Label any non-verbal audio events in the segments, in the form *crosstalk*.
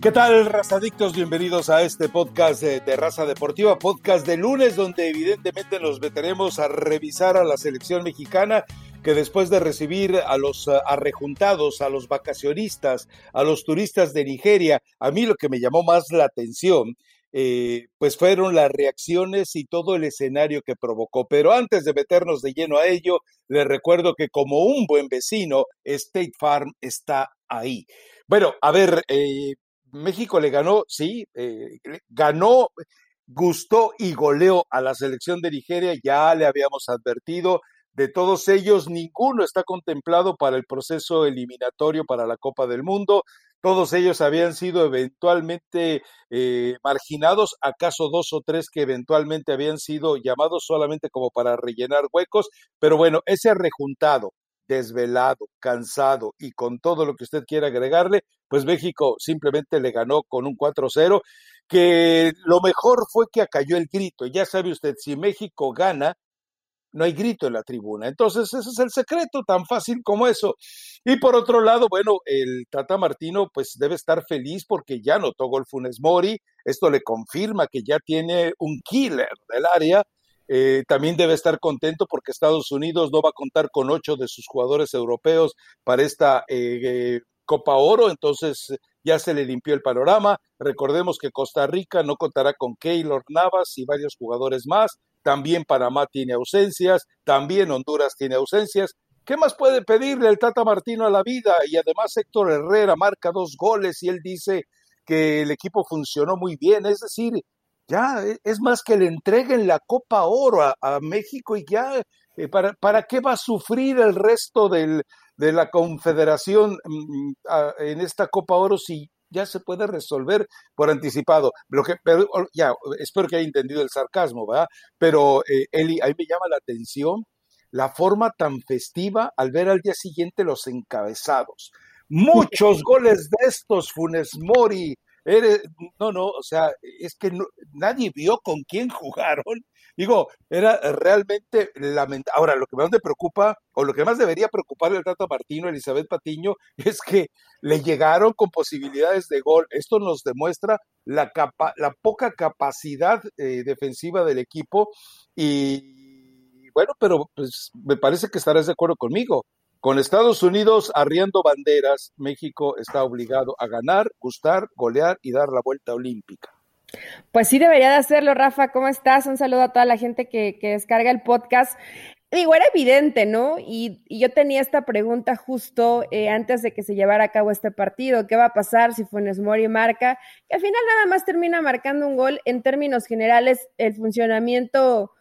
¿Qué tal, razadictos? Bienvenidos a este podcast de, de, Raza Deportiva, podcast de lunes, donde evidentemente nos meteremos a revisar a la selección mexicana que después de recibir a los uh, arrejuntados, a los vacacionistas, a los turistas de Nigeria, a mí lo que me llamó más la atención eh, pues fueron las reacciones y todo el escenario que provocó. Pero antes de meternos de lleno a ello, les recuerdo que como un buen vecino, State Farm está ahí. Bueno, a ver, eh, México le ganó, sí, eh, ganó, gustó y goleó a la selección de Nigeria, ya le habíamos advertido. De todos ellos, ninguno está contemplado para el proceso eliminatorio para la Copa del Mundo. Todos ellos habían sido eventualmente eh, marginados, acaso dos o tres que eventualmente habían sido llamados solamente como para rellenar huecos, pero bueno, ese rejuntado, desvelado, cansado y con todo lo que usted quiera agregarle, pues México simplemente le ganó con un 4-0, que lo mejor fue que acalló el grito. Ya sabe usted, si México gana, no hay grito en la tribuna. Entonces, ese es el secreto, tan fácil como eso. Y por otro lado, bueno, el Tata Martino pues debe estar feliz porque ya notó gol Funes Mori, esto le confirma que ya tiene un killer del área. Eh, también debe estar contento porque Estados Unidos no va a contar con ocho de sus jugadores europeos para esta eh, Copa Oro, entonces ya se le limpió el panorama. Recordemos que Costa Rica no contará con Keylor Navas y varios jugadores más también Panamá tiene ausencias, también Honduras tiene ausencias. ¿Qué más puede pedirle el Tata Martino a la vida? Y además Héctor Herrera marca dos goles y él dice que el equipo funcionó muy bien. Es decir, ya e, es más que le entreguen la Copa Oro a, México y ya, eh, ¿para, ¿para qué va a sufrir el resto del, de la Confederación mm, en esta Copa Oro si ya se puede resolver por anticipado. Lo que, pero, ya, espero que haya entendido el sarcasmo, ¿verdad? Pero, eh, Eli, ahí me llama la atención la forma tan festiva al ver al día siguiente los encabezados. *laughs* Muchos goles de estos, Funes Mori. No, no, o sea, es que nadie vio con quién jugaron Digo, era realmente lamentable. Ahora, lo que más me preocupa, o lo que más debería preocuparle al Tato Martino, Elizabeth Patiño, *laughs* es que le llegaron con posibilidades de gol. Esto nos demuestra la, capa la poca capacidad eh, defensiva del equipo. Y bueno, pero pues me parece que estarás de acuerdo conmigo. Con Estados Unidos arriendo banderas, México está obligado a ganar, gustar, golear y dar la vuelta olímpica. Pues sí debería de hacerlo, Rafa. ¿Cómo estás? Un saludo a toda la gente que, descarga el podcast. Digo, era evidente, ¿no? Y, yo tenía esta pregunta justo eh, antes de que se llevara a cabo este partido. ¿Qué va a pasar si Funes Mori marca? Que al final nada más termina marcando un gol. En términos generales, el funcionamiento,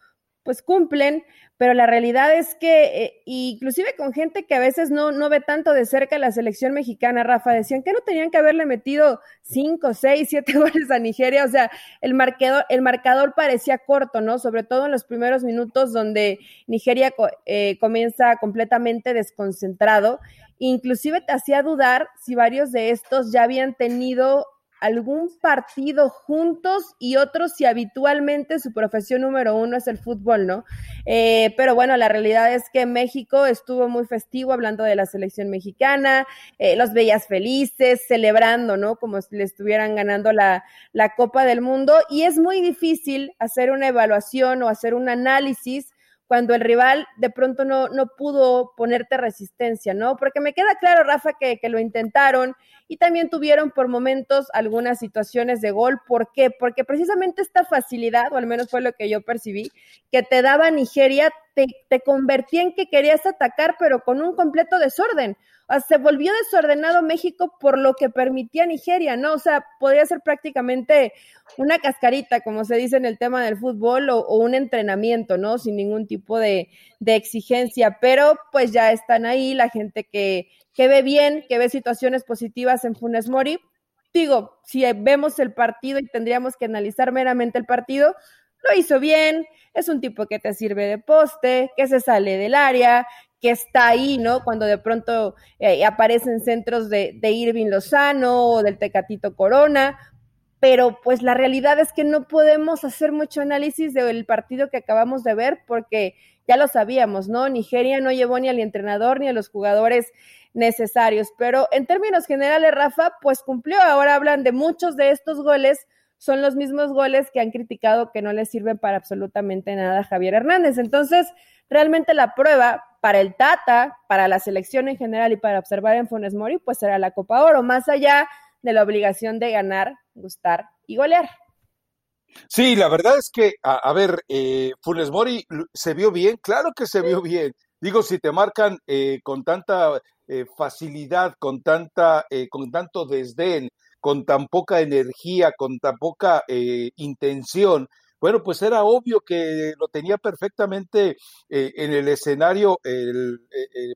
pues cumplen, pero la realidad es que, eh, inclusive con gente que a veces no, no ve tanto de cerca la selección mexicana, Rafa, decían que no tenían que haberle metido cinco, seis, siete *laughs* goles a Nigeria, o sea, el marcador, el marcador parecía corto, ¿no? Sobre todo en los primeros minutos donde Nigeria eh, comienza completamente desconcentrado, inclusive te hacía dudar si varios de estos ya habían tenido algún partido juntos y otros si habitualmente su profesión número uno es el fútbol, ¿no? Eh, pero bueno, la realidad es que México estuvo muy festivo hablando de la selección mexicana, eh, los veías felices, celebrando, ¿no? Como si le estuvieran ganando la, la Copa del Mundo y es muy difícil hacer una evaluación o hacer un análisis cuando el rival de pronto no, no pudo ponerte resistencia, ¿no? Porque me queda claro, Rafa, que, que, lo intentaron y también tuvieron por momentos algunas situaciones de gol. ¿Por qué? Porque precisamente esta facilidad, o al menos fue lo que yo percibí, que te daba Nigeria, te, te convertía en que querías atacar, pero con un completo desorden se volvió desordenado México por lo que permitía Nigeria, ¿no? O sea, podría ser prácticamente una cascarita, como se dice en el tema del fútbol, o, un entrenamiento, ¿no? Sin ningún tipo de, exigencia, pero pues ya están ahí la gente que, que ve bien, que ve situaciones positivas en Funes Mori. Digo, si vemos el partido y tendríamos que analizar meramente el partido, lo hizo bien, es un tipo que te sirve de poste, que se sale del área, que está ahí, ¿no? Cuando de pronto eh, aparecen centros de, Irving Lozano o del Tecatito Corona, pero pues la realidad es que no podemos hacer mucho análisis del partido que acabamos de ver porque ya lo sabíamos, ¿no? Nigeria no llevó ni al entrenador ni a los jugadores necesarios, pero en términos generales, Rafa, pues cumplió. Ahora hablan de muchos de estos goles, son los mismos goles que han criticado que no les sirven para absolutamente nada a Javier Hernández. Entonces, realmente la prueba para el Tata, para la selección en general y para observar en Funes Mori, pues será la Copa Oro, más allá de la obligación de ganar, gustar y golear. Sí, la verdad es que, a, ver, eh, Funes Mori se vio bien, claro que se vio bien. Digo, si te marcan eh, con tanta eh, facilidad, con tanta, eh, con tanto desdén, con tan poca energía, con tan poca intención, bueno, pues era obvio que lo tenía perfectamente en el escenario el,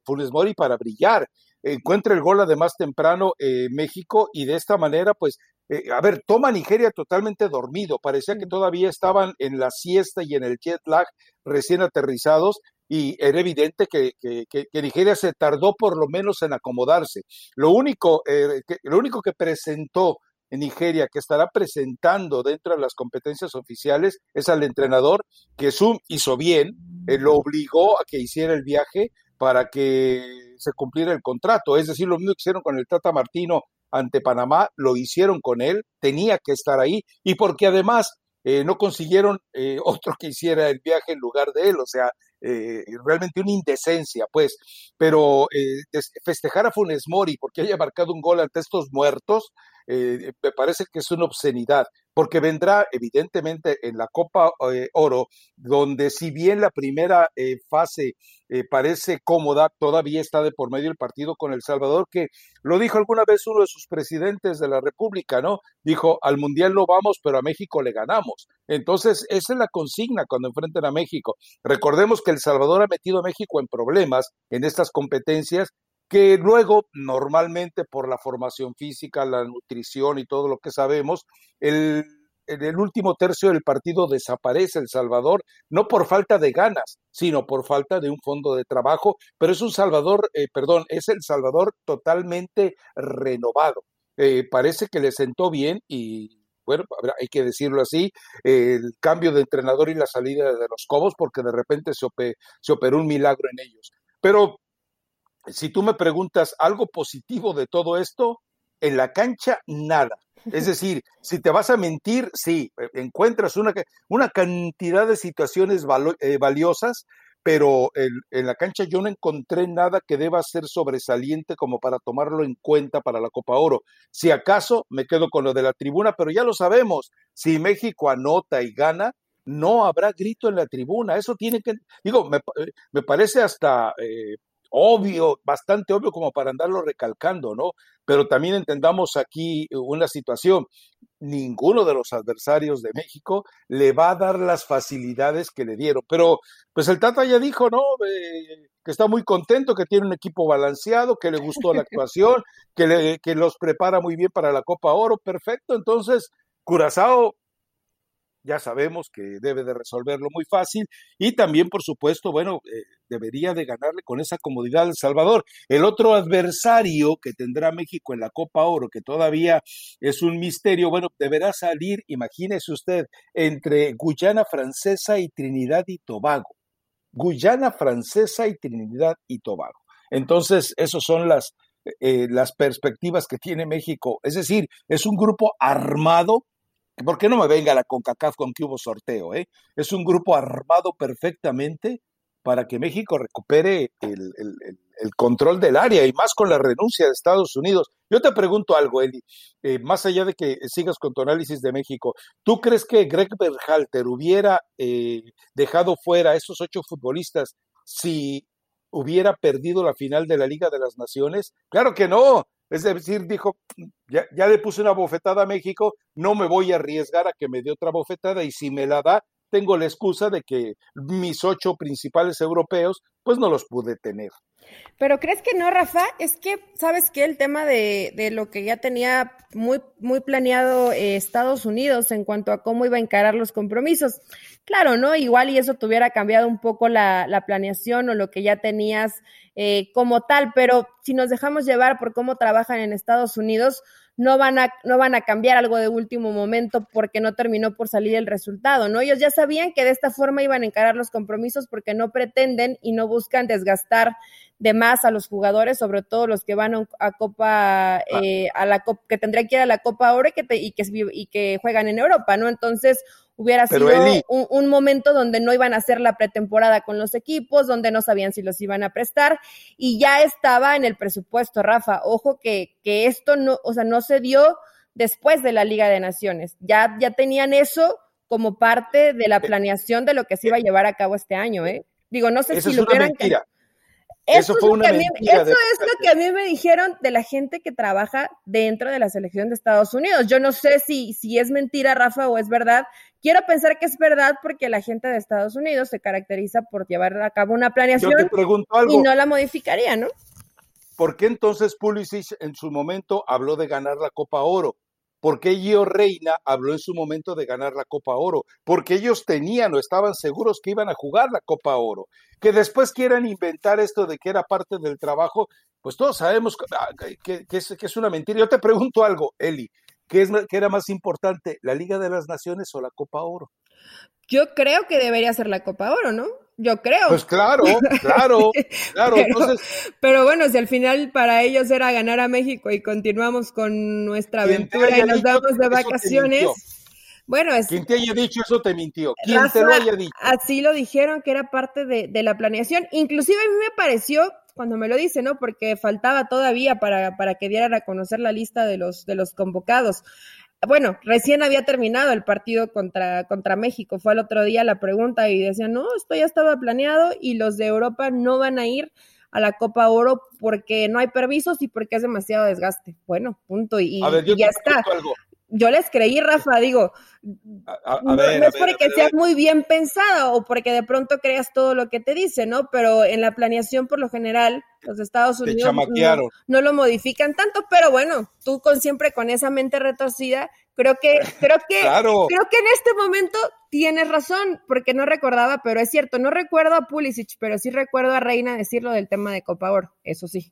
Funes Mori para brillar. Encuentra el gol además temprano México y de esta manera pues eh, a ver, toma Nigeria totalmente dormido, parecía que todavía estaban en la siesta y en el jet lag recién aterrizados y era evidente que, Nigeria se tardó por lo menos en acomodarse. Lo único, eh, que, lo único que presentó en Nigeria, que estará presentando dentro de las competencias oficiales, es al entrenador que Zoom hizo bien, eh, lo obligó a que hiciera el viaje para que se cumpliera el contrato. Es decir, lo mismo que hicieron con el Tata Martino ante Panamá, lo hicieron con él, tenía que estar ahí y porque además eh, no consiguieron eh, *laughs* otro que hiciera el viaje en lugar de él, o sea, eh, realmente una indecencia, pues, pero festejar a Funes Mori porque haya marcado un gol ante estos muertos, me parece que es una obscenidad porque vendrá evidentemente en la Copa eh, Oro, donde si bien la primera eh, fase eh, parece cómoda, todavía está de por medio el partido con El Salvador, que lo dijo alguna vez uno de sus presidentes de la República, ¿no? Dijo, al Mundial no vamos, pero a México le ganamos. Entonces, esa es la consigna cuando enfrenten a México. Recordemos que El Salvador ha metido a México en problemas en estas competencias que luego normalmente por la formación física, la nutrición y todo lo que sabemos, el, en el último tercio del partido desaparece El Salvador, no por falta de ganas, sino por falta de un fondo de trabajo, pero es un Salvador, eh, perdón, es El Salvador totalmente renovado. Eh, parece que le sentó bien y bueno, hay que decirlo así, el cambio de entrenador y la salida de los Cobos, porque de repente se, se operó un milagro en ellos. Pero si tú me preguntas algo positivo de todo esto, en la cancha nada. Es *laughs* decir, si te vas a mentir, sí, eh, encuentras una, una cantidad de situaciones eh, valiosas, pero en, en, la cancha yo no encontré nada que deba ser sobresaliente como para tomarlo en cuenta para la Copa Oro. Si acaso me quedo con lo de la tribuna, pero ya lo sabemos, si México anota y gana, no habrá grito en la tribuna. Eso tiene que, digo, me, eh, me parece hasta obvio, bastante obvio como para andarlo recalcando, ¿no? Pero también entendamos aquí una situación. Ninguno de los adversarios de México le va a dar las facilidades que le dieron. Pero, pues el Tata ya dijo, ¿no? Eh, que está muy contento, que tiene un equipo balanceado, que le gustó la *laughs* actuación, que, le, que los prepara muy bien para la Copa Oro. Perfecto. Entonces, Curazao ya sabemos que debe de resolverlo muy fácil y también, por supuesto, bueno, eh, debería de ganarle con esa comodidad El Salvador. El otro adversario que tendrá México en la Copa Oro, que todavía es un misterio, bueno, deberá salir, imagínese usted, entre Guyana Francesa y Trinidad y Tobago. Guyana Francesa y Trinidad y Tobago. Entonces, esas son las, eh, las perspectivas que tiene México. Es decir, es un grupo armado ¿Por qué no me venga la CONCACAF con que hubo sorteo? Eh? Es un grupo armado perfectamente para que México recupere el, control del área y más con la renuncia de Estados Unidos. Yo te pregunto algo, Eli, eh, más allá de que sigas con tu análisis de México, ¿tú crees que Greg Berhalter hubiera eh, dejado fuera a esos ocho futbolistas si hubiera perdido la final de la Liga de las Naciones? Claro que no, es decir, dijo, ya, le puse una bofetada a México, no me voy a arriesgar a que me dé otra bofetada y si me la da, tengo la excusa de que mis ocho principales europeos pues no los pude tener. Pero crees que no, Rafa, es que, ¿sabes qué? El tema de, de lo que ya tenía muy, muy planeado eh, Estados Unidos en cuanto a cómo iba a encarar los compromisos. Claro, ¿no? Igual y eso tuviera cambiado un poco la, la planeación o lo que ya tenías eh, como tal, pero si nos dejamos llevar por cómo trabajan en Estados Unidos, no van a, no van a cambiar algo de último momento porque no terminó por salir el resultado, ¿no? Ellos ya sabían que de esta forma iban a encarar los compromisos porque no pretenden y no buscan desgastar de más a los jugadores, sobre todo los que van a, Copa, ah. eh, a la Copa, que tendrían que ir a la Copa Oro y que, y que, y que juegan en Europa, ¿no? Entonces, hubiera sido un, momento donde no iban a hacer la pretemporada con los equipos, donde no sabían si los iban a prestar y ya estaba en el presupuesto, Rafa. Ojo que, que esto no, o sea, no se dio después de la Liga de Naciones. Ya, ya tenían eso como parte de la eh, planeación de lo que se iba a llevar a cabo este año, ¿eh? Digo, no sé si lo hubieran... Eso, fue una eso es lo que a mí me dijeron de la gente que trabaja dentro de la selección de Estados Unidos. Yo no sé si, si es mentira, Rafa, o es verdad. Quiero pensar que es verdad porque la gente de Estados Unidos se caracteriza por llevar a cabo una planeación y no la modificaría, ¿no? ¿Por qué entonces Pulisic en su momento habló de ganar la Copa Oro? ¿Por qué Gio Reina habló en su momento de ganar la Copa Oro? Porque ellos tenían o estaban seguros que iban a jugar la Copa Oro. Que después quieran inventar esto de que era parte del trabajo, pues todos sabemos ah, que, es, una mentira. Yo te pregunto algo, Eli, ¿qué, es, ¿qué era más importante, la Liga de las Naciones o la Copa Oro? Yo creo que debería ser la Copa Oro, ¿no? Yo creo. Pues claro, claro, *laughs* claro. pero, entonces... pero bueno, si al final para ellos era ganar a México y continuamos con nuestra aventura y nos damos de vacaciones. Bueno, es. Quien te haya dicho eso te mintió. Quien te lo haya dicho. Así lo dijeron que era parte de, de, la planeación. Inclusive a mí me pareció, cuando me lo dice, ¿no? Porque faltaba todavía para, para que dieran a conocer la lista de los, de los convocados bueno, recién había terminado el partido contra, contra México, fue el otro día la pregunta y decían, no, esto ya estaba planeado y los de Europa no van a ir a la Copa Oro porque no hay permisos y porque es demasiado desgaste. Bueno, punto. Y, ya está yo les creí, Rafa, digo, no, es porque seas muy bien pensado o porque de pronto creas todo lo que te dice, ¿no? Pero en la planeación, por lo general, los Estados Unidos no, lo modifican tanto, pero bueno, tú con siempre con esa mente retorcida, creo que, creo que, *laughs* creo que en este momento tienes razón, porque no recordaba, pero es cierto, no recuerdo a Pulisic, pero sí recuerdo a Reina decirlo del tema de Copa Oro, eso sí.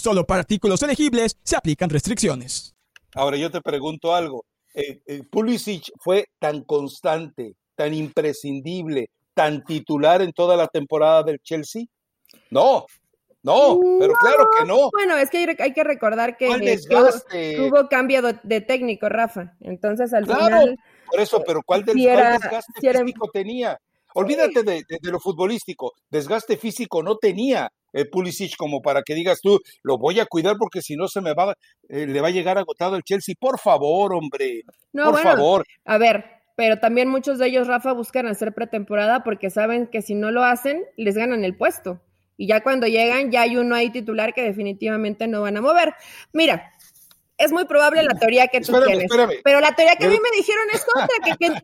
Solo para artículos elegibles se aplican restricciones. Ahora yo te pregunto algo. Eh, eh, Pulisic fue tan constante, tan imprescindible, tan titular en toda la temporada del Chelsea? No, no, pero claro que no. Bueno, es que hay, que recordar que, tuvo cambio de, técnico, Rafa. Entonces, al final. Por eso, pero ¿cuál, del, desgaste físico tenía? Olvídate de, lo futbolístico. Desgaste físico no tenía el Pulisic como para que digas tú, lo voy a cuidar porque si no se me va, eh, le va a llegar agotado el Chelsea. Por favor, hombre. No, por favor. A ver, pero también muchos de ellos, Rafa, buscan hacer pretemporada porque saben que si no lo hacen, les ganan el puesto. Y ya cuando llegan, ya hay uno ahí titular que definitivamente no van a mover. Mira, es muy probable la teoría que tú tienes. Pero la teoría que a mí me dijeron es otra,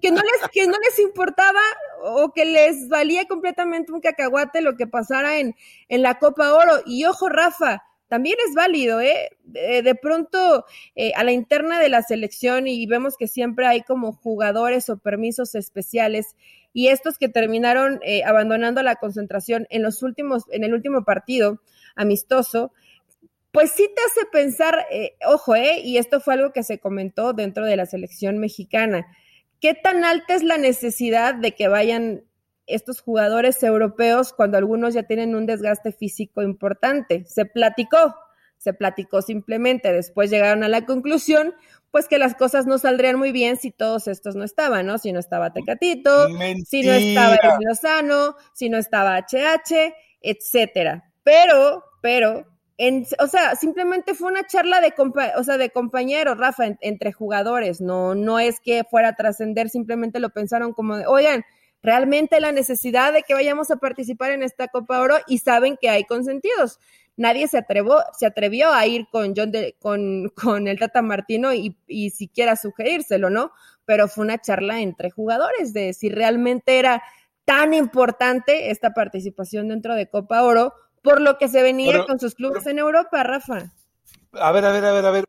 que, no les, que no les importaba o que les valía completamente un cacahuate lo que pasara en, en la Copa Oro. Y ojo, Rafa, también es válido, ¿eh? De, pronto eh, a la interna de la selección y vemos que siempre hay como jugadores o permisos especiales y estos que terminaron eh, abandonando la concentración en los últimos, en el último partido amistoso, pues sí te hace pensar, eh, ojo, eh, y esto fue algo que se comentó dentro de la selección mexicana, ¿qué tan alta es la necesidad de que vayan estos jugadores europeos cuando algunos ya tienen un desgaste físico importante? Se platicó, se platicó simplemente, después llegaron a la conclusión, pues que las cosas no saldrían muy bien si todos estos no estaban, ¿no? Si no estaba Tecatito, si no estaba Lozano, si no estaba HH, etcétera. Pero, pero, en, o sea, simplemente fue una charla de, o sea, de compañeros, Rafa, entre jugadores, no, no es que fuera a trascender, simplemente lo pensaron como de, oigan, realmente la necesidad de que vayamos a participar en esta Copa Oro y saben que hay consentidos. Nadie se, atrevió, se atrevió a ir con, John de, con, *laughs* con el Tata Martino y, y siquiera sugerírselo, ¿no? Pero fue una charla entre jugadores de si realmente era tan importante esta participación dentro de Copa Oro por lo que se venía con sus clubes en Europa, Rafa. A ver, a ver, a ver, a ver,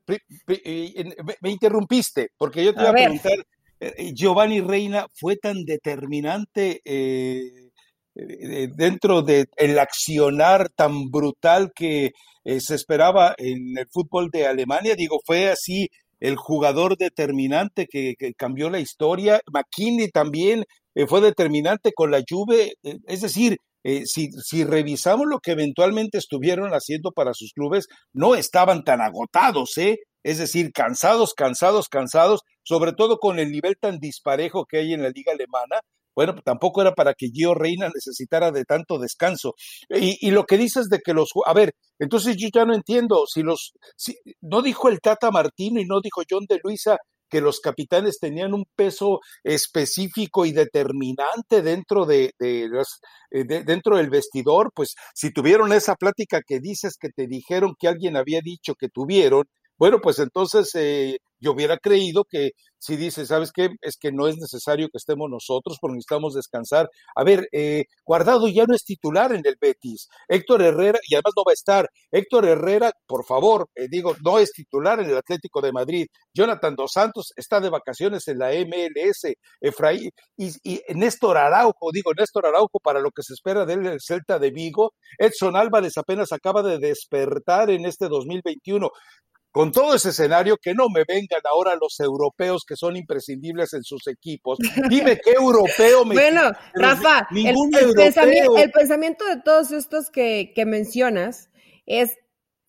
me interrumpiste, porque yo te iba a, preguntar, eh, Giovanni Reina fue tan determinante eh, eh, dentro del el accionar tan brutal que se esperaba en el fútbol de Alemania, digo, fue así el jugador determinante que, que cambió la historia, McKinney también fue determinante con la Juve, es decir, eh, si, si, revisamos lo que eventualmente estuvieron haciendo para sus clubes, no estaban tan agotados, ¿eh? Es decir, cansados, cansados, cansados, sobre todo con el nivel tan disparejo que hay en la liga alemana. Bueno, tampoco era para que Gio Reina necesitara de tanto descanso. Y, y, lo que dices de que los... A ver, entonces yo ya no entiendo, si los... Si, no dijo el Tata Martino y no dijo John de Luisa que los capitanes tenían un peso específico y determinante dentro de, eh, dentro del vestidor, pues si tuvieron esa plática que dices que te dijeron que alguien había dicho que tuvieron, bueno, pues entonces eh, yo hubiera creído que si dice, ¿sabes qué? Es que no es necesario que estemos nosotros porque necesitamos descansar. A ver, eh, Guardado ya no es titular en el Betis. Héctor Herrera, y además no va a estar. Héctor Herrera, por favor, eh, digo, no es titular en el Atlético de Madrid. Jonathan Dos Santos está de vacaciones en la MLS. Efraín, y, y Néstor Araujo, digo, Néstor Araujo para lo que se espera del Celta de Vigo. Edson Álvarez apenas acaba de despertar en este 2021 con todo ese escenario, que no me vengan ahora los europeos que son imprescindibles en sus equipos. Dime qué europeo me. Bueno, Rafa, el, pensamiento, de todos estos que, que mencionas es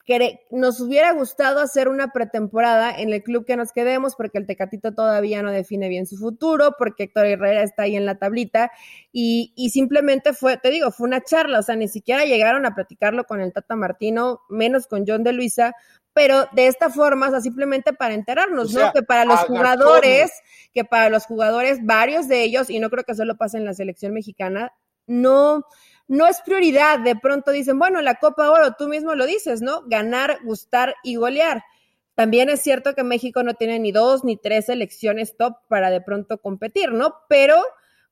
que nos hubiera gustado hacer una pretemporada en el club que nos quedemos, porque el Tecatito todavía no define bien su futuro, porque Héctor Herrera está ahí en la tablita, y, y, simplemente fue, te digo, fue una charla, o sea, ni siquiera llegaron a platicarlo con el Tata Martino, menos con John de Luisa, pero de esta forma, o sea, simplemente para enterarnos, ¿no? Que para los jugadores, que para los jugadores, varios de ellos, y no creo que solo pase en la selección mexicana, no, no es prioridad. De pronto dicen, bueno, la Copa Oro, tú mismo lo dices, ¿no? Ganar, gustar y golear. También es cierto que México no tiene ni dos ni tres selecciones top para de pronto competir, ¿no? Pero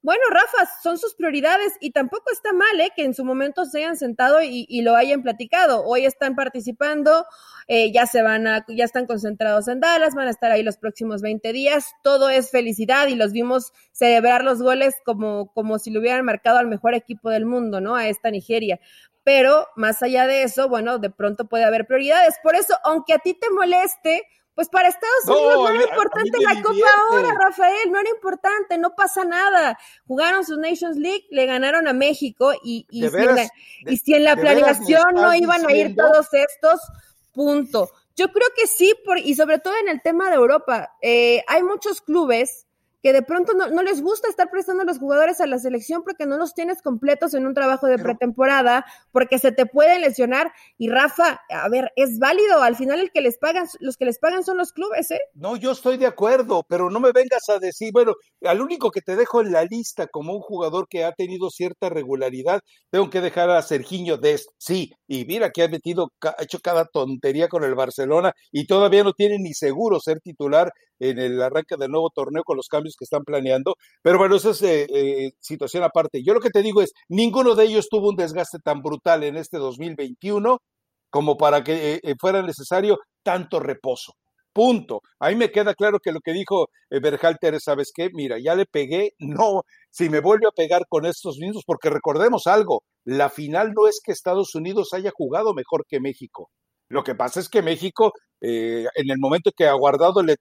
bueno, Rafa, son sus prioridades y tampoco está mal ¿eh? que en su momento se hayan sentado y, lo hayan platicado. Hoy están participando, eh, ya se van a, ya están concentrados en Dallas, van a estar ahí los próximos 20 días. Todo es felicidad y los vimos celebrar los goles como, como si lo hubieran marcado al mejor equipo del mundo, ¿no? A esta Nigeria. Pero más allá de eso, bueno, de pronto puede haber prioridades. Por eso, aunque a ti te moleste, pues para Estados Unidos no, era importante la Copa ahora, Rafael, no era importante, no pasa nada. Jugaron su Nations League, le ganaron a México y, y, si, en la, y si en la planeación no iban a ir todos estos, punto. Yo creo que sí, por, y sobre todo en el tema de Europa, eh, hay muchos clubes que de pronto no, les gusta estar prestando a los jugadores a la selección porque no los tienes completos en un trabajo de pretemporada, porque se te pueden lesionar. Y Rafa, a ver, es válido, al final el que les pagan, los que les pagan son los clubes, ¿eh? No, yo estoy de acuerdo, pero no me vengas a decir, bueno, al único que te dejo en la lista como un jugador que ha tenido cierta regularidad, tengo que dejar a Serginho Dest, sí, y mira que ha metido, ha hecho cada tontería con el Barcelona y todavía no tiene ni seguro ser titular en el arranque del nuevo torneo con los cambios que están planeando. Pero bueno, esa es eh, eh, situación aparte. Yo lo que te digo es, ninguno de ellos tuvo un desgaste tan brutal en este 2021 como para que eh, fuera necesario tanto reposo. Punto. Ahí me queda claro que lo que dijo Berhalter, ¿sabes qué? Mira, ya le pegué, *laughs* no, si me vuelve a pegar con estos mismos, porque recordemos algo, la final no es que Estados Unidos haya jugado mejor que México. Lo que pasa es que México, eh, en el momento que a Guardado le,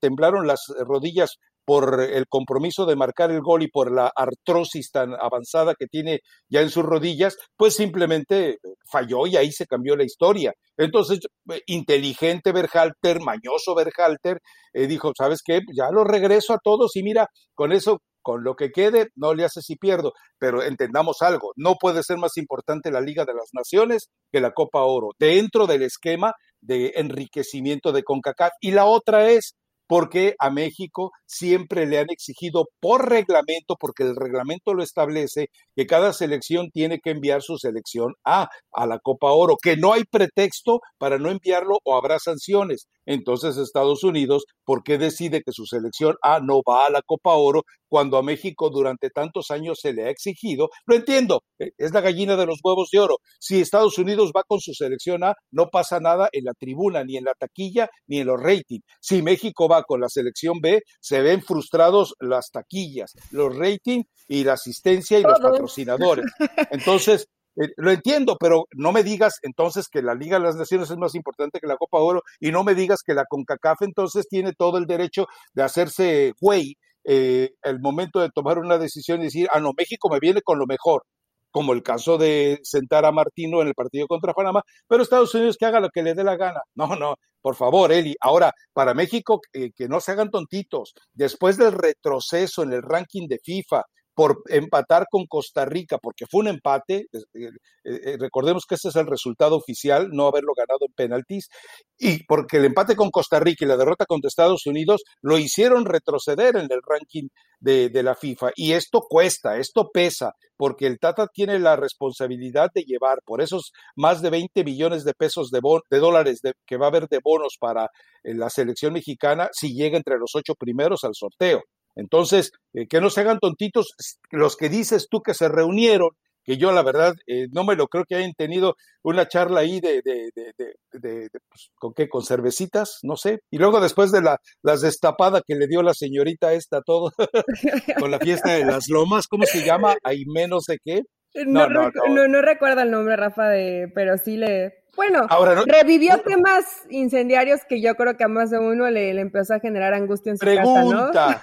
temblaron las rodillas por el compromiso de marcar el gol y por la artrosis tan avanzada que tiene ya en sus rodillas, pues simplemente falló y ahí se cambió la historia. Entonces, inteligente Berhalter, mañoso Berhalter, eh, dijo, ¿sabes qué? Ya lo regreso a todos y mira, con eso con lo que quede, no le hace si pierdo, pero entendamos algo, no puede ser más importante la Liga de las Naciones que la Copa Oro, dentro del esquema de enriquecimiento de CONCACAF. Y la otra es, porque a México siempre le han exigido por reglamento, porque el reglamento lo establece, que cada selección tiene que enviar su selección A a la Copa Oro, que no hay pretexto para no enviarlo o habrá sanciones. Entonces Estados Unidos, ¿por qué decide que su selección A no va a la Copa Oro cuando a México durante tantos años se le ha exigido? Lo entiendo, eh, es la gallina de los huevos de oro. Si Estados Unidos va con su selección A, no pasa nada en la tribuna, ni en la taquilla, ni en los ratings. Si México va con la selección B, se ven frustrados las taquillas, los ratings y la asistencia y los patrocinadores. Entonces, eh, lo entiendo, pero no me digas entonces que la Liga de las Naciones es más importante que la Copa Oro y no me digas que la CONCACAF entonces tiene todo el derecho de hacerse güey eh, el momento de tomar una decisión y decir, ah, no, México me viene con lo mejor, como el caso de sentar a Martino en el partido contra Panamá, pero Estados Unidos que haga lo que le dé la gana. *laughs* No, no, por favor, Eli. Ahora, para México, eh, que no se hagan tontitos. Después del retroceso en el ranking de FIFA, por empatar con Costa Rica, porque fue un empate, eh, eh, recordemos que ese es el resultado oficial, no haberlo ganado en penaltis, y porque el empate con Costa Rica y la derrota contra Estados Unidos lo hicieron retroceder en el ranking de, la FIFA. Y esto cuesta, esto pesa, porque el Tata tiene la responsabilidad de llevar por esos más de 20 millones de pesos de, de dólares que va a haber de bonos para eh, la selección mexicana si llega entre los ocho primeros al sorteo. Entonces, eh, que no se hagan tontitos los que dices tú que se reunieron, que yo la verdad eh, no me lo creo que hayan tenido una charla ahí de, de, de, de pues, ¿con qué? Con cervecitas, no sé. Y luego después de la las destapada que le dio la señorita esta todo, *laughs* con la fiesta de las lomas, ¿cómo se llama? Ahí menos de qué. No no, no, no, recuerda el nombre, Rafa, de, pero sí le, bueno, revivió temas incendiarios que yo creo que a más de uno le, empezó a generar angustia en su Pregunta. casa,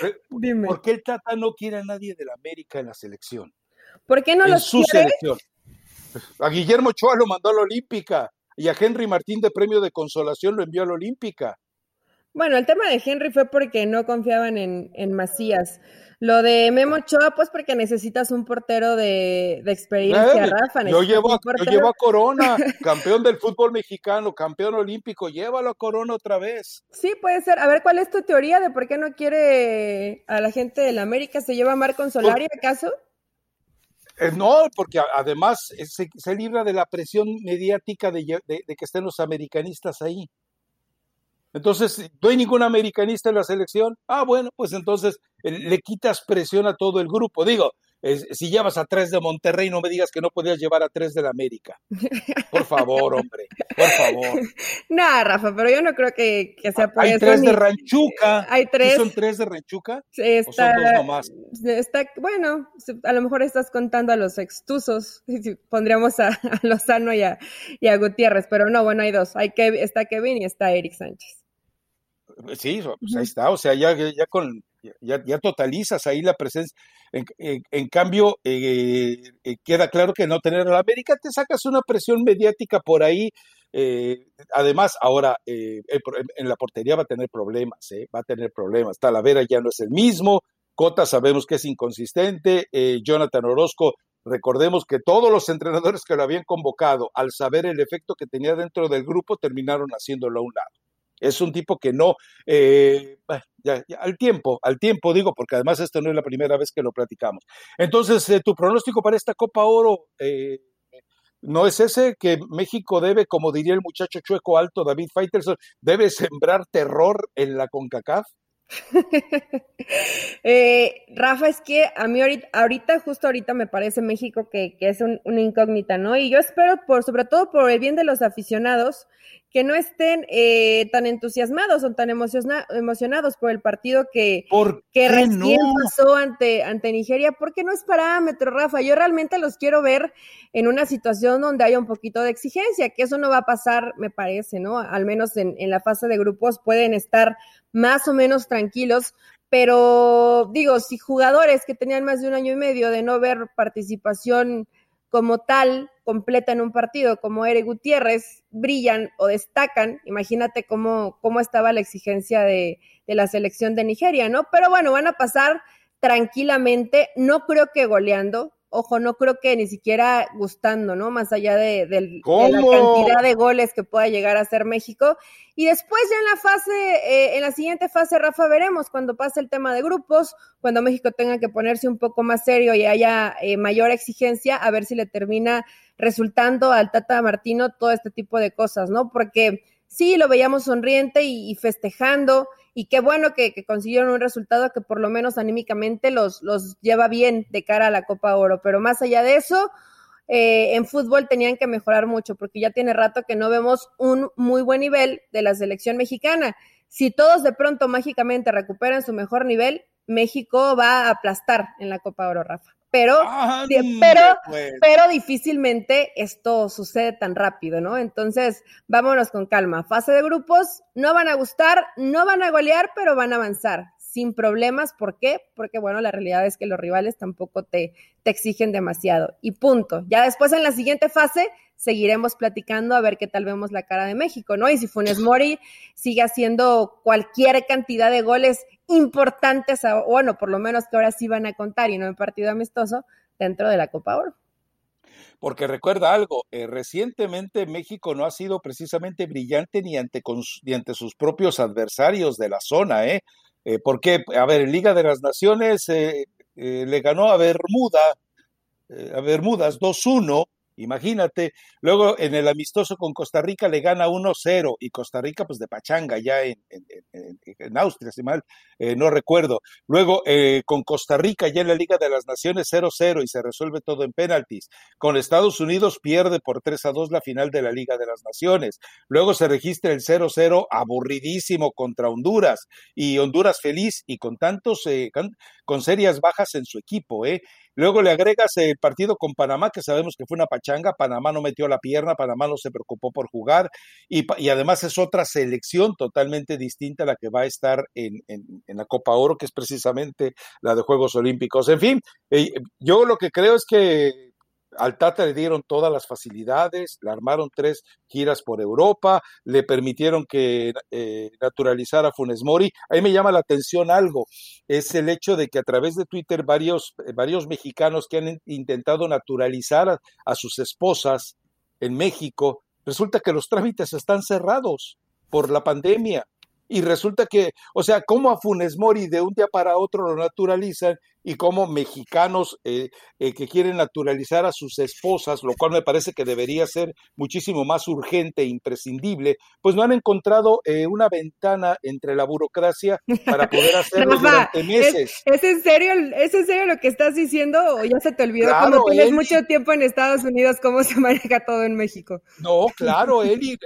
¿no? *laughs* Dime. ¿Por qué el Tata no quiere a nadie de la América en la selección? ¿Por qué no lo su selección. A Guillermo Ochoa lo mandó a la Olímpica y a Henry Martín de Premio de Consolación lo envió a la Olímpica. Bueno, el tema de Henry fue porque no confiaban en, en Macías. Lo de Memo Ochoa, pues porque necesitas un portero de, experiencia, Rafa. Yo llevo, yo llevo a Corona, *laughs* campeón del fútbol mexicano, campeón olímpico, llévalo a Corona otra vez. Sí, puede ser. A ver, ¿cuál es tu teoría de por qué no quiere a la gente del América? ¿Se lleva a Marco Solari, acaso? Eh, no, porque además se, se, libra de la presión mediática de, de que estén los americanistas ahí. Entonces, no hay ningún americanista en la selección. Ah, bueno, pues entonces eh, le quitas presión a todo el grupo. Digo, si llevas a tres de Monterrey, no me digas que no podías llevar a tres de la América. Por favor, hombre, por favor. *laughs* No, Rafa, pero yo no creo que, sea por Hay tres de Ranchuca. Hay tres. ¿Son tres de Ranchuca? Está, son dos nomás? Está, bueno, a lo mejor estás contando a los extusos. *laughs* Pondríamos a, Lozano y a, y a Gutiérrez, pero no, bueno, hay dos. Hay que, está Kevin y está Eric Sánchez. Sí, pues ahí está, o sea, ya, ya con ya, ya totalizas ahí la presencia. En, cambio, eh, eh, queda claro que no tener a la América te sacas una presión mediática por ahí. Eh, además, ahora en la portería va a tener problemas, va a tener problemas. Talavera ya no es el mismo, Cota sabemos que es inconsistente, Jonathan Orozco Recordemos que todos los entrenadores que lo habían convocado, al saber el efecto que tenía dentro del grupo, terminaron haciéndolo a un lado. Es un tipo que no, eh, ya, al tiempo, al tiempo digo, porque además esto no es la primera vez que lo platicamos. Entonces, eh, tu pronóstico para esta Copa Oro, eh, ¿no es ese que México debe, como diría el muchacho chueco alto David Faitelson, debe sembrar terror en la CONCACAF? *laughs* eh, Rafa, es que a mí ahorita, justo ahorita me parece México que, que es una incógnita, ¿no? Y yo espero, por, sobre todo por el bien de los aficionados, que no estén eh, tan entusiasmados o tan emocionados por el partido que, que recién pasó ante, ante Nigeria, porque no es parámetro, Rafa. Yo realmente los quiero ver en una situación donde haya un poquito de exigencia, que eso no va a pasar, me parece, ¿no? Al menos en, en la fase de grupos pueden estar más o menos tranquilos, pero digo, si jugadores que tenían más de un año y medio de no ver participación como tal completa en un partido, como Eric Gutiérrez, brillan o destacan, imagínate cómo, cómo estaba la exigencia de, de la selección de Nigeria, ¿no? Pero bueno, van a pasar tranquilamente, no creo que goleando, ojo, no creo que ni siquiera gustando, ¿no? Más allá de, la cantidad de goles que pueda llegar a hacer México. Y después ya en la fase, eh, en la siguiente fase, Rafa, veremos cuando pase el tema de grupos, cuando México tenga que ponerse un poco más serio y haya eh, mayor exigencia, a ver si le termina resultando al Tata Martino todo este tipo de cosas, ¿no? Porque sí, lo veíamos sonriente y festejando y qué bueno que, consiguieron un resultado que por lo menos anímicamente los, los lleva bien de cara a la Copa Oro. Pero más allá de eso, eh, en fútbol tenían que mejorar mucho porque ya tiene rato que no vemos un muy buen nivel de la selección mexicana. Si todos de pronto mágicamente recuperan su mejor nivel, México va a aplastar en la Copa Oro, Rafa pero, pero, pues. pero difícilmente esto sucede tan rápido, ¿no? Entonces, vámonos con calma. Fase de grupos, no van a gustar, no van a golear, pero van a avanzar sin problemas. ¿Por qué? Porque, bueno, la realidad es que los rivales tampoco te, te exigen demasiado. Y punto. Ya después en la siguiente fase seguiremos platicando a ver qué tal vemos la cara de México, ¿no? Y si Funes Mori sigue haciendo cualquier cantidad de goles importantes, bueno, por lo menos que ahora sí van a contar y no en partido amistoso dentro de la Copa Oro. Porque recuerda algo, eh, recientemente México no ha sido precisamente brillante ni ante, sus propios adversarios de la zona, ¿eh? eh porque, a ver, en Liga de las Naciones eh, le ganó a Bermuda, a Bermudas 2-1, Imagínate, luego en el amistoso con Costa Rica le gana 1-0 y Costa Rica pues de pachanga ya en, Austria, si mal eh, no recuerdo. Luego eh, con Costa Rica ya en la Liga de las Naciones 0-0 y se resuelve todo en penaltis. Con Estados Unidos pierde por 3-2 la final de la Liga de las Naciones. Luego se registra el 0-0 aburridísimo contra Honduras y Honduras feliz y con tantos, eh, con serias bajas en su equipo, ¿eh? Luego le agregas el partido con Panamá, que sabemos que fue una pachanga, Panamá no metió la pierna, Panamá no se preocupó por jugar y, y además es otra selección totalmente distinta a la que va a estar en, la Copa Oro, que es precisamente la de Juegos Olímpicos. En fin, eh, yo lo que creo es que al Tata le dieron todas las facilidades, le armaron tres giras por Europa, le permitieron que eh, naturalizara a Funes Mori. Ahí me llama la atención algo, es el hecho de que a través de Twitter varios, eh, varios mexicanos que han intentado naturalizar a, a sus esposas en México, resulta que los trámites están cerrados por la pandemia. Y resulta que, o sea, cómo a Funes Mori de un día para otro lo naturalizan y cómo mexicanos eh, eh, que quieren naturalizar a sus esposas, lo cual me parece que debería ser muchísimo más urgente e imprescindible, pues no han encontrado eh, una ventana entre la burocracia para poder *laughs* hacerlo durante meses. ¿es, en serio, ¿Es en serio lo que estás diciendo o ya se te olvidó cuando tienes mucho tiempo en Estados Unidos cómo se *laughs* maneja todo en México? No, claro, Eli,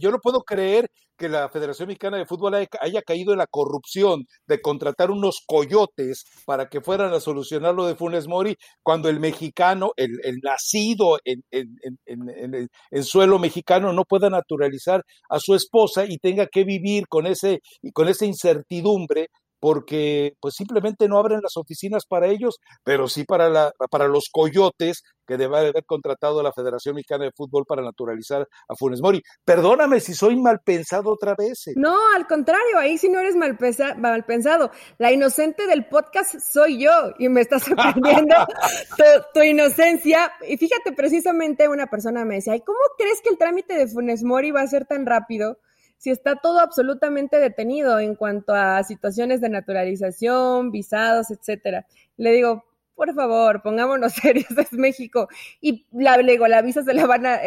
yo no puedo creer que la Federación Mexicana de Fútbol haya, caído en la corrupción de contratar unos coyotes para que fueran a solucionar lo de Funes Mori, cuando el mexicano, el, nacido en, en, suelo mexicano, no pueda naturalizar a su esposa y tenga que vivir con, ese, con esa incertidumbre porque pues simplemente no abren las oficinas para ellos, pero sí para, la, para los coyotes que debe haber contratado a la Federación Mexicana de Fútbol para naturalizar a Funes Mori. Perdóname si soy mal pensado otra vez. Eh. No, al contrario, ahí sí no eres mal, mal pensado. La inocente del podcast soy yo y me está sorprendiendo *laughs* tu, inocencia. Y fíjate, precisamente una persona me decía, ¿y cómo crees que el trámite de Funes Mori va a ser tan rápido? Si está todo absolutamente detenido en cuanto a situaciones de naturalización, visados, etcétera. Le digo, por favor, pongámonos *laughs* serios, es México. Y la, le digo, la visa se la van a,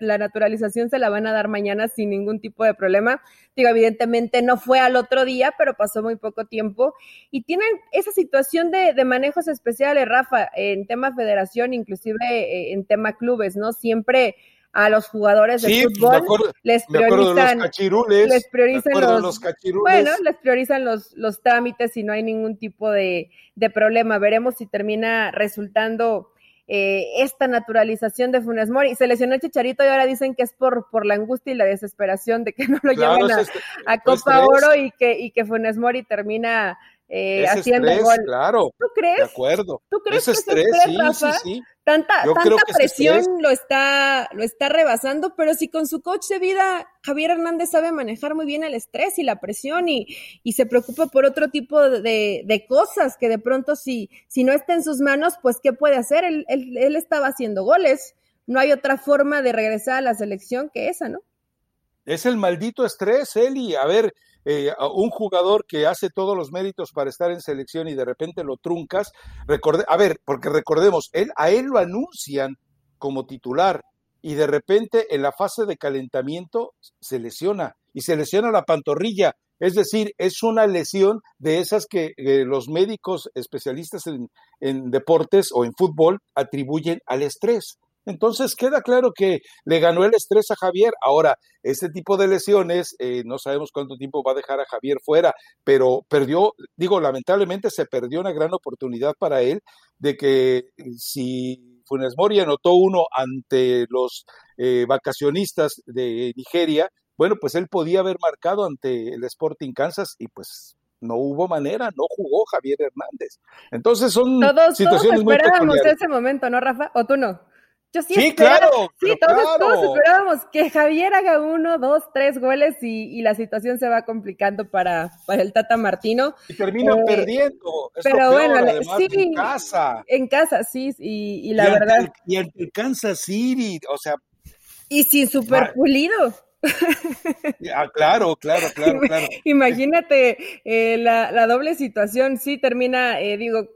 la, naturalización se la van a dar mañana sin ningún tipo de problema. Digo, evidentemente no fue al otro día, pero pasó muy poco tiempo. Y tienen esa situación de, de manejos especiales, Rafa, en tema federación, inclusive eh, en tema clubes, ¿no? Siempre a los jugadores de fútbol les priorizan, les priorizan los, bueno, les priorizan los, los trámites y no hay ningún tipo de, de problema. Veremos si termina resultando eh, esta naturalización de Funes Mori. Se lesionó el Chicharito y ahora dicen que es por, por la angustia y la desesperación de que no lo lleven a, Copa Oro y que, y que Funes Mori termina eh, haciendo gol. Claro. ¿Tú crees? De acuerdo. ¿Tú crees que estrés, sí, sí, sí. Tanta, tanta presión lo está, lo está rebasando, pero si con su coach de vida, Javier Hernández sabe manejar muy bien el estrés y la presión y, y se preocupa por otro tipo de, de, cosas que de pronto si, si no está en sus manos, pues ¿qué puede hacer? Él, él, él estaba haciendo goles. No hay otra forma de regresar a la selección que esa, ¿no? Es el maldito estrés, Eli. A ver, eh, un jugador que hace todos los méritos para estar en selección y de repente lo truncas. A ver, porque recordemos, él, a él lo anuncian como titular y de repente en la fase de calentamiento se lesiona y se lesiona la pantorrilla. Es decir, es una lesión de esas que eh, los médicos especialistas en deportes o en fútbol atribuyen al estrés. Entonces queda claro que le ganó el estrés a Javier. Ahora, este tipo de lesiones, eh, no sabemos cuánto tiempo va a dejar a Javier fuera, pero perdió, digo, lamentablemente se perdió una gran oportunidad para él de que eh, si Funes Mori anotó uno ante los eh, vacacionistas de Nigeria, bueno, pues él podía haber marcado ante el Sporting Kansas y pues no hubo manera, no jugó Javier Hernández. Entonces son todos, situaciones todos esperábamos ese momento, ¿no, Rafa? ¿O tú no? Yo sí, claro. Sí, todos, esperábamos que Javier haga uno, dos, tres goles y, la situación se va complicando para, para el Tata Martino. Y termina eh, perdiendo. pero bueno, sí. En casa. En casa, sí, y, la verdad. y el, Kansas City, o sea. Y sin super pulido. *laughs* Ah, claro, claro, claro, claro. Imagínate eh, la, la, doble situación, sí termina, eh, digo,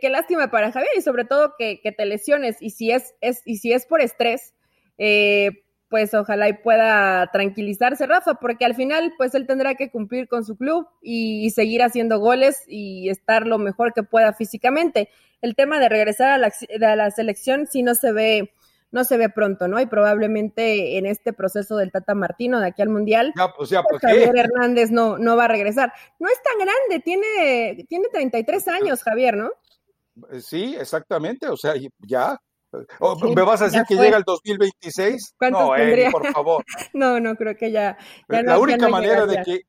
qué, lástima para Javier y sobre todo que, te lesiones y si es, es, y si es por estrés, eh, pues ojalá y pueda tranquilizarse Rafa, porque al final pues él tendrá que cumplir con su club y, seguir haciendo goles y estar lo mejor que pueda físicamente. El tema de regresar a la, a la selección si no se ve no se ve pronto, ¿no? Y probablemente en este proceso del Tata Martino de aquí al Mundial, pues ya, pues, Javier Hernández no, no va a regresar. No es tan grande, tiene, tiene 33 años Javier, ¿no? Eh, sí, exactamente, o sea, ya. ¿Me vas a decir que llega el 2026? No, Eli, por favor. *laughs* no, no, creo que ya. la única manera de que,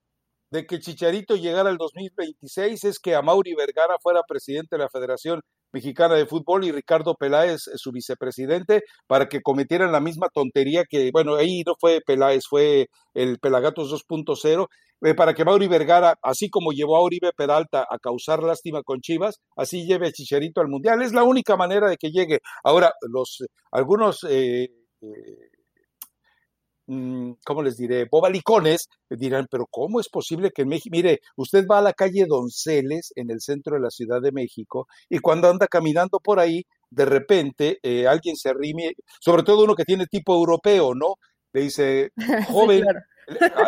de que Chicharito llegara al 2026 es que Amauri Vergara fuera presidente de la Federación Mexicana de Fútbol y Ricardo Peláez, su vicepresidente, para que cometieran la misma tontería que, bueno, ahí no fue Peláez, fue el Pelagatos 2.0, eh, para que Mauri Vergara, así como llevó a Oribe Peralta a causar lástima con Chivas, así lleve a Chicharito al Mundial. Es la única manera de que llegue. Ahora, los algunos eh, eh Mm, ¿cómo les diré? Bobalicones, dirán, pero ¿cómo es posible que en México, mire, usted va a la calle Donceles en el centro de la Ciudad de México y cuando anda caminando por ahí, de repente eh, alguien se arrime, sobre todo uno que tiene tipo europeo, ¿no? Le dice, *laughs* joven,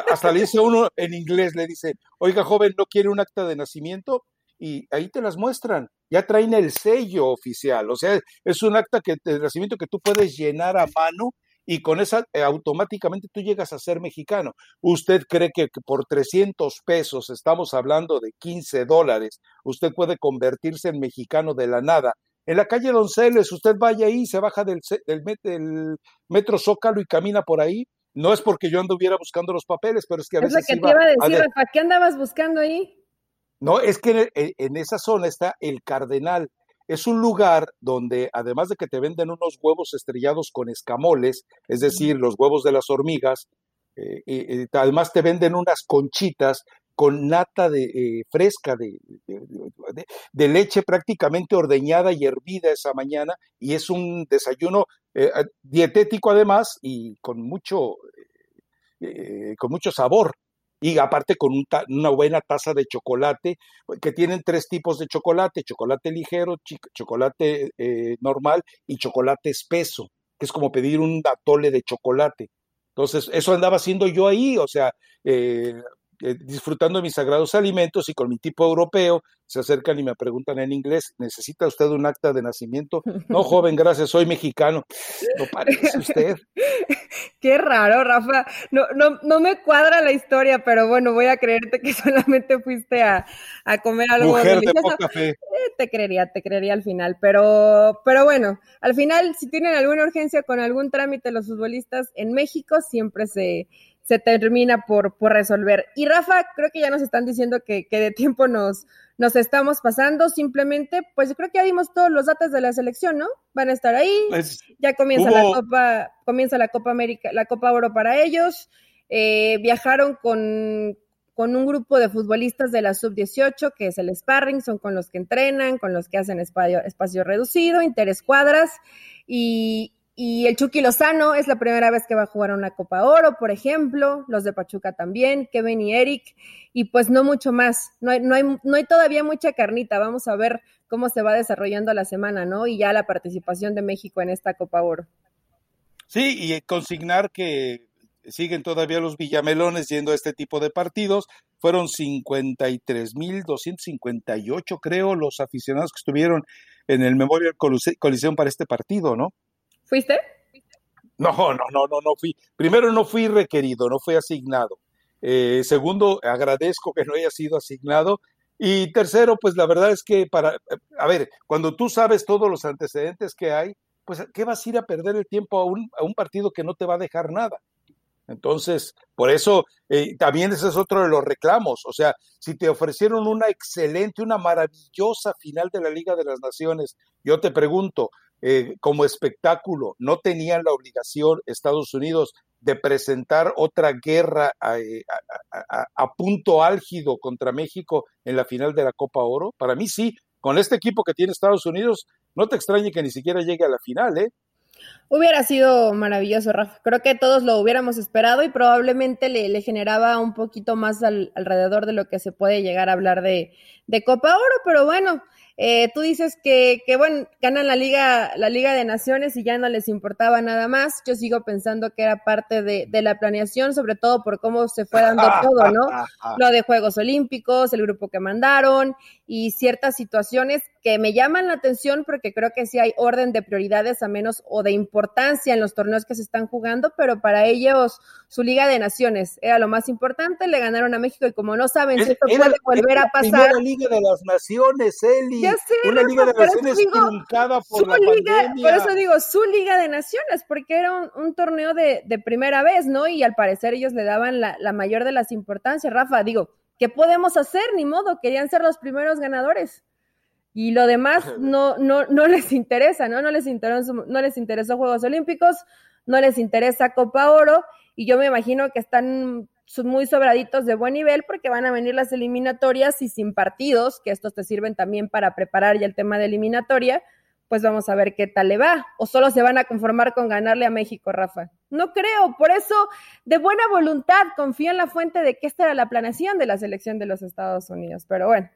hasta le dice uno en inglés, le dice, oiga, joven, ¿no quiere un acta de nacimiento? Y ahí te las muestran, ya traen el sello oficial, o sea, es un acta que, de nacimiento que tú puedes llenar a mano y con esa eh, automáticamente tú llegas a ser mexicano. ¿Usted cree que, por 300 pesos, estamos hablando de 15 dólares, usted puede convertirse en mexicano de la nada? En la calle Donceles, usted vaya ahí, se baja del, del, metro Zócalo y camina por ahí. No es porque yo anduviera buscando los papeles, pero es que a veces. Es lo que te iba a decir, Rafa, ¿qué andabas buscando ahí? No, es que en esa zona está el Cardenal es un lugar donde además de que te venden unos huevos estrellados con escamoles, es decir, los huevos de las hormigas, eh, además te venden unas conchitas con nata de, eh, fresca de, de, leche prácticamente ordeñada y hervida esa mañana y es un desayuno eh, dietético además y con mucho, con mucho sabor y aparte con una buena taza de chocolate, que tienen tres tipos de chocolate, chocolate ligero, chocolate eh, normal y chocolate espeso, que es como pedir un atole de chocolate. Entonces, eso andaba haciendo yo ahí, o sea, eh, eh, disfrutando de mis sagrados alimentos y con mi tipo europeo, se acercan y me preguntan en inglés, ¿necesita usted un acta de nacimiento? No, joven, gracias, soy mexicano. No parece usted. *laughs* Qué raro, Rafa. No, no, no me cuadra la historia, pero bueno, voy a creerte que *laughs* solamente fuiste a, a comer algo Mujer delicioso. De poca fe. Eh, te creería, te creería al final. Pero, pero bueno, al final, si tienen alguna urgencia con algún trámite los futbolistas en México, siempre se, se termina por, por resolver. Y Rafa, creo que ya nos están diciendo que, que de tiempo nos, nos estamos pasando. Simplemente, pues creo que ya dimos todos los datos de la selección, ¿no? Van a estar ahí. Pues, ya comienza hubo- la Copa, comienza la Copa América, la Copa Oro para ellos. Eh, viajaron con, con un grupo de futbolistas de la sub-18, que es el sparring, son con los que entrenan, con los que hacen espacio, espacio reducido, interescuadras, y, y el Chucky Lozano es la primera vez que va a jugar una Copa Oro, por ejemplo, los de Pachuca también, Kevin y Eric, y pues no mucho más, no hay, no hay, no hay todavía mucha carnita, vamos a ver cómo se va desarrollando la semana, ¿no? Y ya la participación de México en esta Copa Oro. Sí, y consignar que siguen todavía los villamelones yendo a este tipo de partidos. Fueron 53.258, creo, los aficionados que estuvieron en el Memorial Colise- Coliseum para este partido, ¿no? ¿Fuiste? No, no, no, no, no fui. Primero, no fui requerido, no fui asignado. Eh, segundo, agradezco que no haya sido asignado. Y tercero, pues la verdad es que para, a ver, cuando tú sabes todos los antecedentes que hay, pues ¿qué vas a ir a perder el tiempo a un, a un partido que no te va a dejar nada? Entonces, por eso eh, también ese es otro de los reclamos. O sea, si te ofrecieron una excelente, una maravillosa final de la Liga de las Naciones, yo te pregunto, eh, como espectáculo, ¿no tenían la obligación Estados Unidos de presentar otra guerra a, eh, a- a- a punto álgido contra México en la final de la Copa Oro? Para mí sí, con este equipo que tiene Estados Unidos, no te extrañe que ni siquiera llegue a la final, ¿eh? Hubiera sido maravilloso, Rafa. Creo que todos lo hubiéramos esperado y probablemente le, le generaba un poquito más al- alrededor de lo que se puede llegar a hablar de Copa Oro, pero bueno, eh, tú dices que, que, bueno, ganan la Liga, la Liga de Naciones y ya no les importaba nada más. Yo sigo pensando que era parte de, de la planeación, sobre todo por cómo se fue dando *laughs* todo, ¿no? *laughs* lo de Juegos Olímpicos, el grupo que mandaron y ciertas situaciones que me llaman la atención porque creo que sí hay orden de prioridades a menos o de importancia en los torneos que se están jugando, pero para ellos su Liga de Naciones era lo más importante, le ganaron a México y como no saben si esto Era- puede volver a la pasar, Primera Liga de las Naciones, Eli. Ya sé, Una Liga de Naciones digo, por su la liga, pandemia. por eso digo su Liga de Naciones, porque era un, un torneo de, de primera vez, ¿no? Y al parecer ellos le daban la, la mayor de las importancias. Rafa, digo, ¿qué podemos hacer? Ni modo, querían ser los primeros ganadores. Y lo demás no, no, no les interesa, ¿no? No les interesó, no les interesó Juegos Olímpicos, no les interesa Copa Oro, y yo me imagino que están muy sobraditos de buen nivel porque van a venir las eliminatorias y sin partidos, que estos te sirven también para preparar ya el tema de eliminatoria, pues vamos a ver qué tal le va. O solo se van a conformar con ganarle a México, Rafa. No creo, por eso, de buena voluntad, confío en la fuente de que esta era la planeación de la selección de los Estados Unidos. Pero bueno,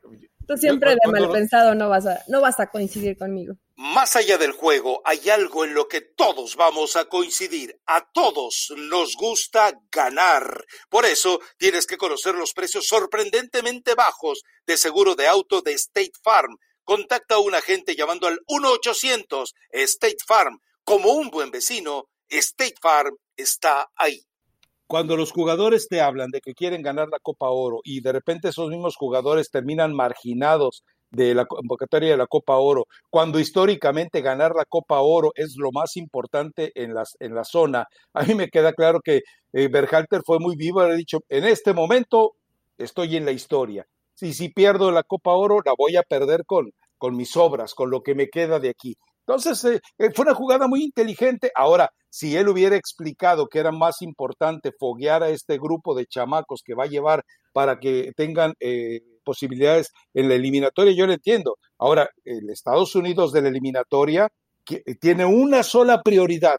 tú siempre de mal pensado no vas a, no vas a coincidir conmigo. Más allá del juego, hay algo en lo que todos vamos a coincidir. A todos nos gusta ganar. Por eso tienes que conocer los precios sorprendentemente bajos de seguro de auto de State Farm. Contacta a un agente llamando al 1-800 State Farm. Como un buen vecino, State Farm está ahí. Cuando los jugadores te hablan de que quieren ganar la Copa Oro y de repente esos mismos jugadores terminan marginados de la convocatoria de la Copa Oro, cuando históricamente ganar la Copa Oro es lo más importante en, las, en la zona, a mí me queda claro que eh, Berhalter fue muy vivo, ha dicho, en este momento estoy en la historia. Y si pierdo la Copa Oro, la voy a perder con, con mis obras, con lo que me queda de aquí. Entonces, eh, eh, fue una jugada muy inteligente. Ahora, si él hubiera explicado que era más importante foguear a este grupo de chamacos que va a llevar para que tengan eh, posibilidades en la eliminatoria, yo lo entiendo. Ahora, el Estados Unidos de la eliminatoria que, eh, tiene una sola prioridad.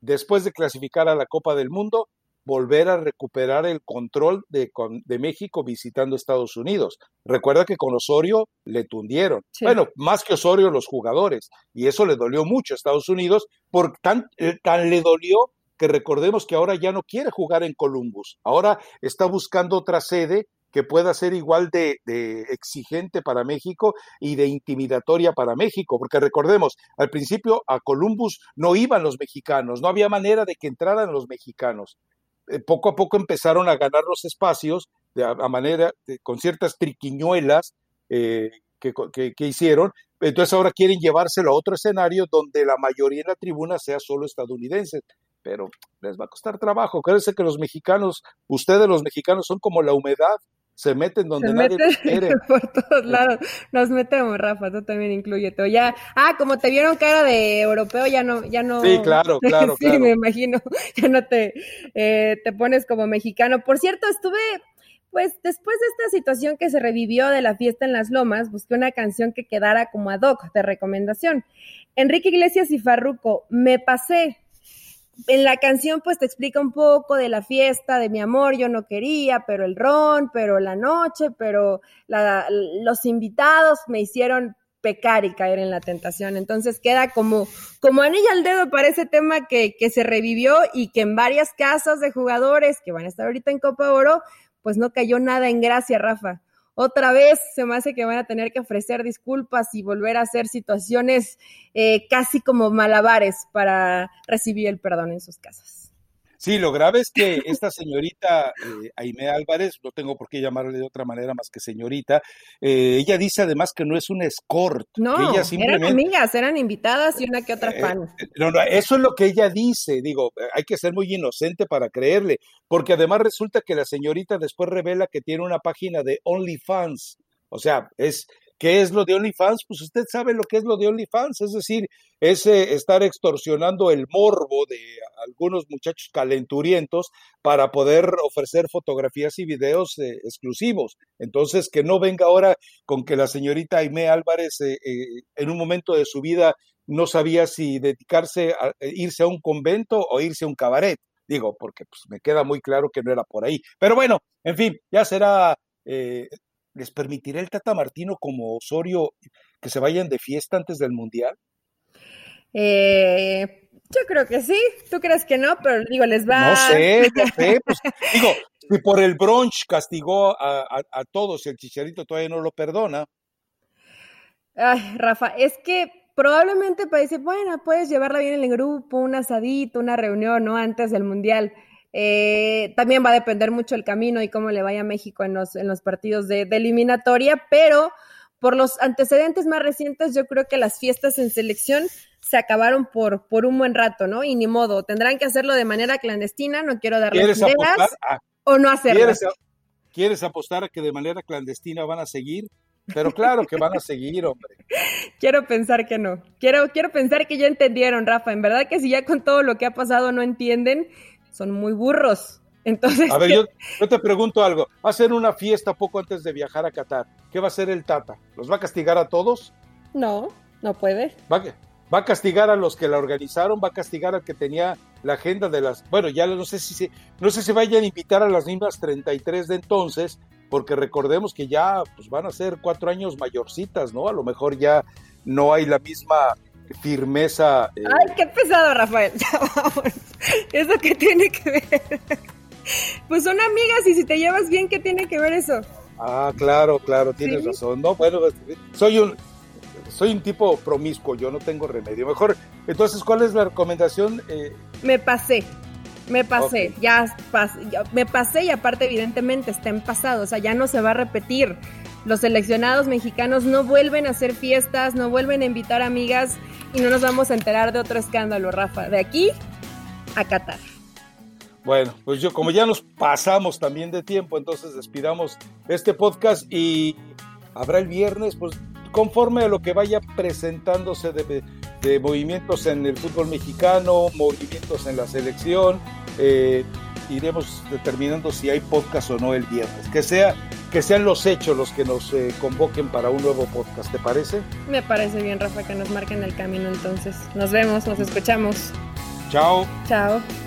Después de clasificar a la Copa del Mundo, volver a recuperar el control de, de México visitando Estados Unidos. Recuerda que con Osorio le tundieron. Sí. Bueno, más que Osorio, los jugadores. Y eso le dolió mucho a Estados Unidos, por tan, eh, tan le dolió que recordemos que ahora ya no quiere jugar en Columbus. Ahora está buscando otra sede que pueda ser igual de, de, exigente para México y de intimidatoria para México, porque recordemos, al principio a Columbus no iban los mexicanos, no había manera de que entraran los mexicanos. Eh, poco a poco empezaron a ganar los espacios de, a, manera, de, con ciertas triquiñuelas eh, que, que, hicieron. Entonces ahora quieren llevárselo a otro escenario donde la mayoría en la tribuna sea solo estadounidenses. Pero les va a costar trabajo. Acuérdense que los mexicanos, ustedes los mexicanos son como la humedad, se meten donde se nadie meten quiere. *laughs* Por todos lados nos metemos, Rafa, tú también incluyete. Ya, ah, como te vieron cara de europeo, ya no, ya no. Sí, claro, *laughs* claro. sí, claro. me imagino, *laughs* ya no te, eh, te pones como mexicano. Por cierto, estuve, pues después de esta situación que se revivió de la fiesta en las lomas, busqué una canción que quedara como ad hoc de recomendación. Enrique Iglesias y Farruco, me pasé, en la canción pues te explica un poco de la fiesta, de mi amor, yo no quería, pero el ron, pero la noche, pero la, los invitados me hicieron pecar y caer en la tentación. Entonces queda como, como anilla al dedo para ese tema que, que se revivió y que en varias casas de jugadores que van a estar ahorita en Copa Oro, pues no cayó nada en gracia, Rafa otra vez se me hace que van a tener que ofrecer disculpas y volver a hacer situaciones eh, casi como malabares para recibir el perdón en sus casas. Sí, lo grave es que esta señorita eh, Aime Álvarez, no tengo por qué llamarle de otra manera más que señorita, eh, ella dice además que no es un escort. No, que ella simplemente, eran amigas, eran invitadas y una que otra fan. Eh, no, no, eso es lo que ella dice, digo, hay que ser muy inocente para creerle, porque además resulta que la señorita después revela que tiene una página de OnlyFans, o sea, es ¿Qué es lo de OnlyFans? Pues usted sabe lo que es lo de OnlyFans, es decir, es eh, estar extorsionando el morbo de algunos muchachos calenturientos para poder ofrecer fotografías y videos eh, exclusivos. Entonces, que no venga ahora con que la señorita Aimé Álvarez eh, en un momento de su vida no sabía si dedicarse a irse a un convento o irse a un cabaret. Digo, porque pues, me queda muy claro que no era por ahí. Pero bueno, en fin, ya será eh, ¿Les permitirá el Tata Martino como Osorio que se vayan de fiesta antes del Mundial? Eh, yo creo que sí. ¿Tú crees que no? Pero digo, les va. No sé, no *laughs* sé. Pues, digo, si por el brunch castigó a, a, a todos y el chicharito todavía no lo perdona. Ay, Rafa, es que probablemente parece, bueno, puedes llevarla bien en el grupo, un asadito, una reunión, ¿no? Antes del Mundial. Eh, también va a depender mucho el camino y cómo le vaya a México en los, en los partidos de, de, eliminatoria, pero por los antecedentes más recientes, yo creo que las fiestas en selección se acabaron por, por un buen rato, ¿no? Y ni modo, tendrán que hacerlo de manera clandestina, no quiero darles ideas, a, o no hacerlo. ¿quieres, ¿Quieres apostar a que de manera clandestina van a seguir? Pero claro que van a seguir, hombre. *laughs* Quiero pensar que no. Quiero, quiero pensar que ya entendieron, Rafa. En verdad que si ya con todo lo que ha pasado no entienden, son muy burros. Entonces, a ver, yo, *laughs* yo, te pregunto algo. Va a ser una fiesta poco antes de viajar a Qatar. ¿Qué va a hacer el Tata? ¿Los va a castigar a todos? No, no puede. ¿Va, va a castigar a los que la organizaron? ¿Va a castigar al que tenía la agenda de las... Bueno, ya no sé si se, no sé si vayan a invitar a las mismas 33 de entonces, porque recordemos que ya pues, van a ser cuatro años mayorcitas, ¿no? A lo mejor ya no hay la misma firmeza. Eh... Ay, qué pesado, Rafael. *laughs* Vamos. ¿Eso qué tiene que ver? Pues son amigas y si te llevas bien, ¿qué tiene que ver eso? Ah, claro, claro, tienes ¿Sí? razón. No, bueno, soy un soy un tipo promiscuo, yo no tengo remedio. Mejor, entonces, ¿cuál es la recomendación? Eh... Me pasé. Me pasé, okay. ya, pas, ya, me pasé y aparte evidentemente está en pasado, o sea, ya no se va a repetir. Los seleccionados mexicanos no vuelven a hacer fiestas, no vuelven a invitar amigas y no nos vamos a enterar de otro escándalo, Rafa. De aquí a Qatar. Bueno, pues yo como ya nos pasamos también de tiempo, entonces despidamos este podcast y habrá el viernes, pues conforme a lo que vaya presentándose de, de movimientos en el fútbol mexicano, movimientos en la selección, eh, iremos determinando si hay podcast o no el viernes. Que sea que sean los hechos los que nos eh, convoquen para un nuevo podcast, ¿te parece? Me parece bien, Rafa, que nos marquen el camino entonces. Nos vemos, nos escuchamos. Ciao. Ciao.